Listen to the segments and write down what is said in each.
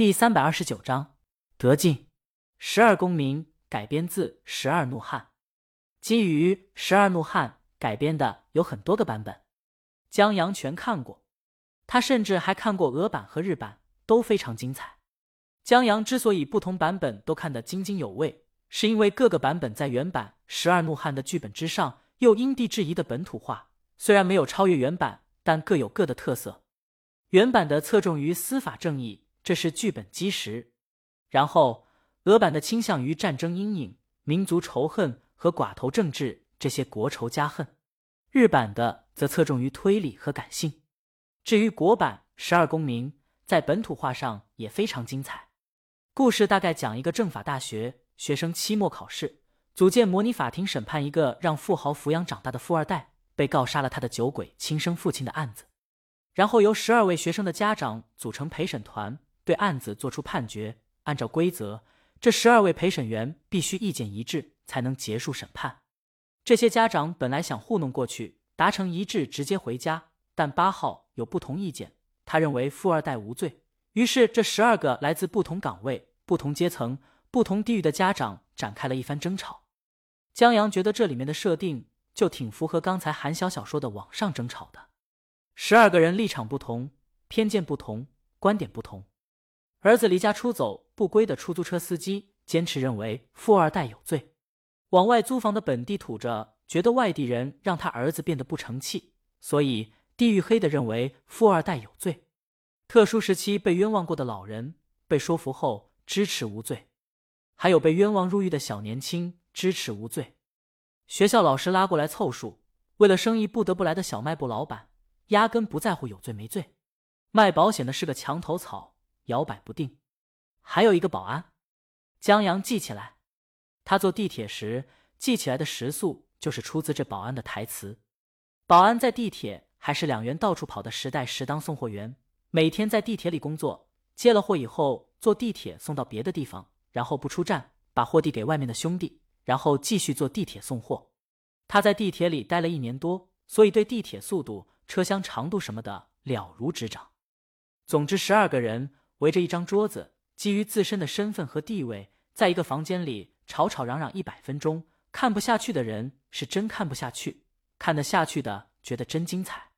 第三百二十九章得进。十二公民改编自《十二怒汉》，基于《十二怒汉》改编的有很多个版本，江阳全看过。他甚至还看过俄版和日版，都非常精彩。江阳之所以不同版本都看得津津有味，是因为各个版本在原版《十二怒汉》的剧本之上，又因地制宜的本土化，虽然没有超越原版，但各有各的特色。原版的侧重于司法正义，这是剧本基石；然后俄版的倾向于战争阴影、民族仇恨和寡头政治这些国仇家恨；日版的则侧重于推理和感性。至于国版《十二公民》在本土化上也非常精彩。故事大概讲一个政法大学学生期末考试，组建模拟法庭审判一个让富豪抚养长大的富二代被告杀了他的酒鬼亲生父亲的案子，然后由十二位学生的家长组成陪审团对案子做出判决。按照规则，这十二位陪审员必须意见一致才能结束审判。这些家长本来想糊弄过去，达成一致直接回家。但八号有不同意见，他认为富二代无罪。于是，这十二个来自不同岗位、不同阶层、不同地域的家长展开了一番争吵。江阳觉得这里面的设定就挺符合刚才韩小小说的网上争吵的。十二个人立场不同，偏见不同，观点不同。儿子离家出走不归的出租车司机坚持认为富二代有罪，往外租房的本地土着觉得外地人让他儿子变得不成器，所以。地域黑的认为富二代有罪，特殊时期被冤枉过的老人被说服后支持无罪，还有被冤枉入狱的小年轻支持无罪。学校老师拉过来凑数，为了生意不得不来的小卖部老板压根不在乎有罪没罪。卖保险的是个墙头草，摇摆不定。还有一个保安，江阳记起来，他坐地铁时记起来的时速就是出自这保安的台词。保安在地铁。还是两元到处跑的时代，时当送货员，每天在地铁里工作，接了货以后坐地铁送到别的地方，然后不出站，把货递给外面的兄弟，然后继续坐地铁送货。他在地铁里待了一年多，所以对地铁速度、车厢长度什么的了如指掌。总之，十二个人围着一张桌子，基于自身的身份和地位，在一个房间里吵吵嚷嚷一百分钟。看不下去的人是真看不下去，看得下去的觉得真精彩。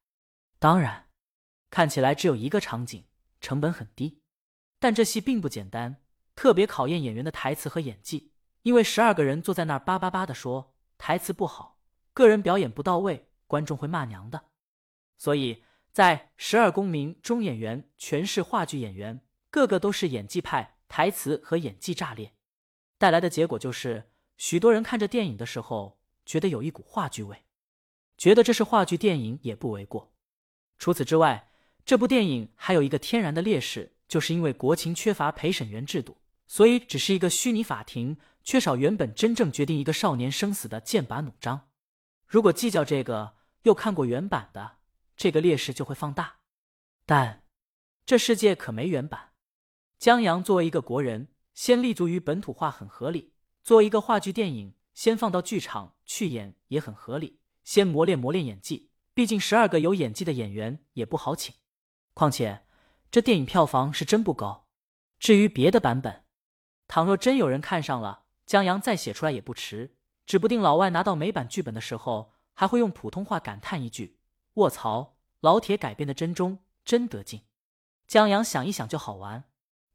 当然，看起来只有一个场景，成本很低，但这戏并不简单，特别考验演员的台词和演技。因为十二个人坐在那儿叭叭叭的说台词不好，个人表演不到位，观众会骂娘的。所以在《十二公民》中，演员全是话剧演员，个个都是演技派，台词和演技炸裂，带来的结果就是，许多人看着电影的时候觉得有一股话剧味，觉得这是话剧电影也不为过。除此之外，这部电影还有一个天然的劣势，就是因为国情缺乏陪审员制度，所以只是一个虚拟法庭，缺少原本真正决定一个少年生死的剑拔弩张。如果计较这个，又看过原版的，这个劣势就会放大。但这世界可没原版。江阳作为一个国人，先立足于本土化很合理；作为一个话剧电影，先放到剧场去演也很合理。先磨练磨练演技。毕竟十二个有演技的演员也不好请，况且这电影票房是真不高。至于别的版本，倘若真有人看上了，江阳再写出来也不迟。指不定老外拿到美版剧本的时候，还会用普通话感叹一句：“卧槽，老铁改编的真中，真得劲。”江阳想一想就好玩，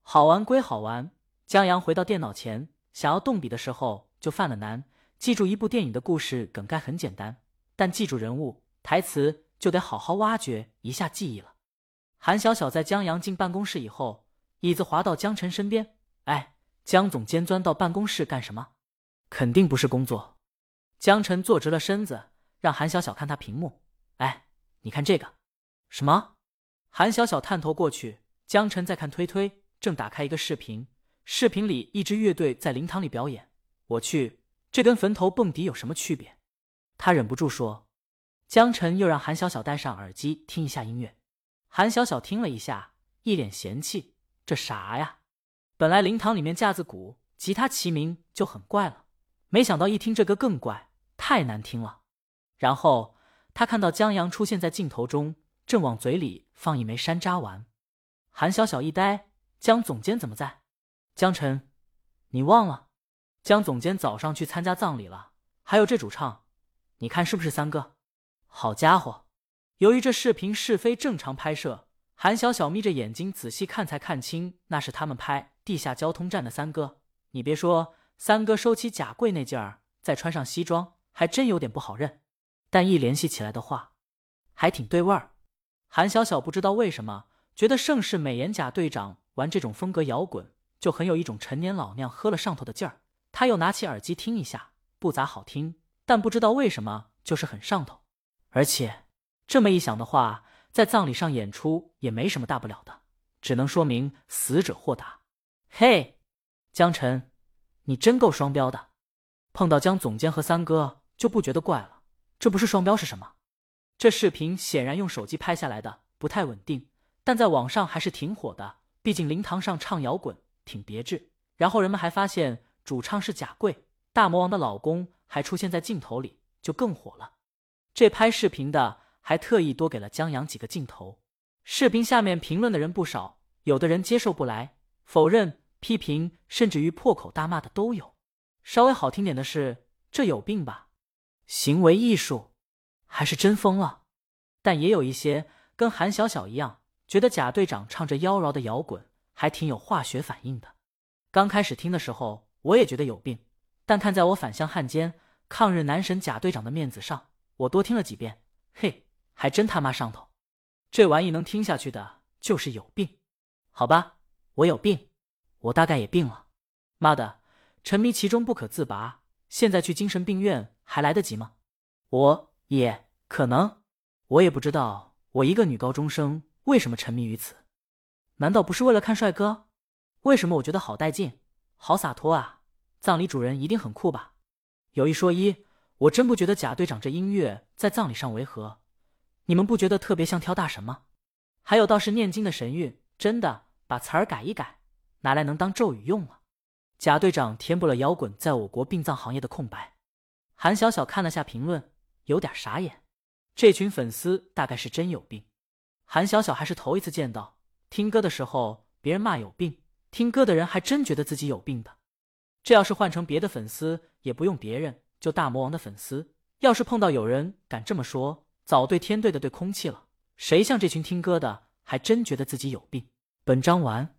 好玩归好玩。江阳回到电脑前，想要动笔的时候就犯了难。记住一部电影的故事梗概很简单，但记住人物。台词就得好好挖掘一下记忆了。韩小小在江阳进办公室以后，椅子滑到江晨身边。哎，江总监钻到办公室干什么？肯定不是工作。江晨坐直了身子，让韩小小看他屏幕。哎，你看这个。什么？韩小小探头过去，江晨在看推推，正打开一个视频。视频里一支乐队在灵堂里表演。我去，这跟坟头蹦迪有什么区别？他忍不住说。江晨又让韩小小戴上耳机听一下音乐，韩小小听了一下，一脸嫌弃：“这啥呀？本来灵堂里面架子鼓、吉他齐鸣就很怪了，没想到一听这个更怪，太难听了。”然后他看到江阳出现在镜头中，正往嘴里放一枚山楂丸，韩小小一呆，江总监怎么在？江晨，你忘了？江总监早上去参加葬礼了，还有这主唱，你看是不是三哥？好家伙！由于这视频是非正常拍摄，韩小小眯着眼睛仔细看才看清，那是他们拍地下交通站的三哥。你别说，三哥收起假贵那劲儿，再穿上西装，还真有点不好认。但一联系起来的话，还挺对味儿。韩小小不知道为什么，觉得盛世美颜贾队长玩这种风格摇滚。就很有一种陈年老酿喝了上头的劲儿。他又拿起耳机听一下，不咋好听，但不知道为什么就是很上头。而且这么一想的话，在葬礼上演出也没什么大不了的，只能说明死者豁达。嘿，江晨，你真够双标的。碰到江总监和三哥就不觉得怪了，这不是双标是什么？这视频显然用手机拍下来的，不太稳定，但在网上还是挺火的。毕竟灵堂上唱摇滚。挺别致，然后人们还发现主唱是贾贵，大魔王的老公还出现在镜头里，就更火了。这拍视频的还特意多给了江阳几个镜头。视频下面评论的人不少，有的人接受不来，否认、批评，甚至于破口大骂的都有。稍微好听点的是这有病吧，行为艺术，还是真疯了。但也有一些跟韩小小一样，觉得贾队长唱着妖娆的摇滚。还挺有化学反应的。刚开始听的时候，我也觉得有病，但看在我反向汉奸、抗日男神贾队长的面子上，我多听了几遍。嘿，还真他妈上头！这玩意能听下去的，就是有病。好吧，我有病，我大概也病了。妈的，沉迷其中不可自拔，现在去精神病院还来得及吗？我也可能，我也不知道，我一个女高中生为什么沉迷于此。难道不是为了看帅哥？为什么我觉得好带劲，好洒脱啊？葬礼主人一定很酷吧？有一说一，我真不觉得贾队长这音乐在葬礼上违和。你们不觉得特别像跳大神吗？还有道士念经的神韵，真的把词儿改一改，拿来能当咒语用了。贾队长填补了摇滚在我国殡葬行业的空白。韩小小看了下评论，有点傻眼。这群粉丝大概是真有病。韩小小还是头一次见到。听歌的时候，别人骂有病，听歌的人还真觉得自己有病的。这要是换成别的粉丝，也不用别人，就大魔王的粉丝，要是碰到有人敢这么说，早对天对的对空气了。谁像这群听歌的，还真觉得自己有病。本章完。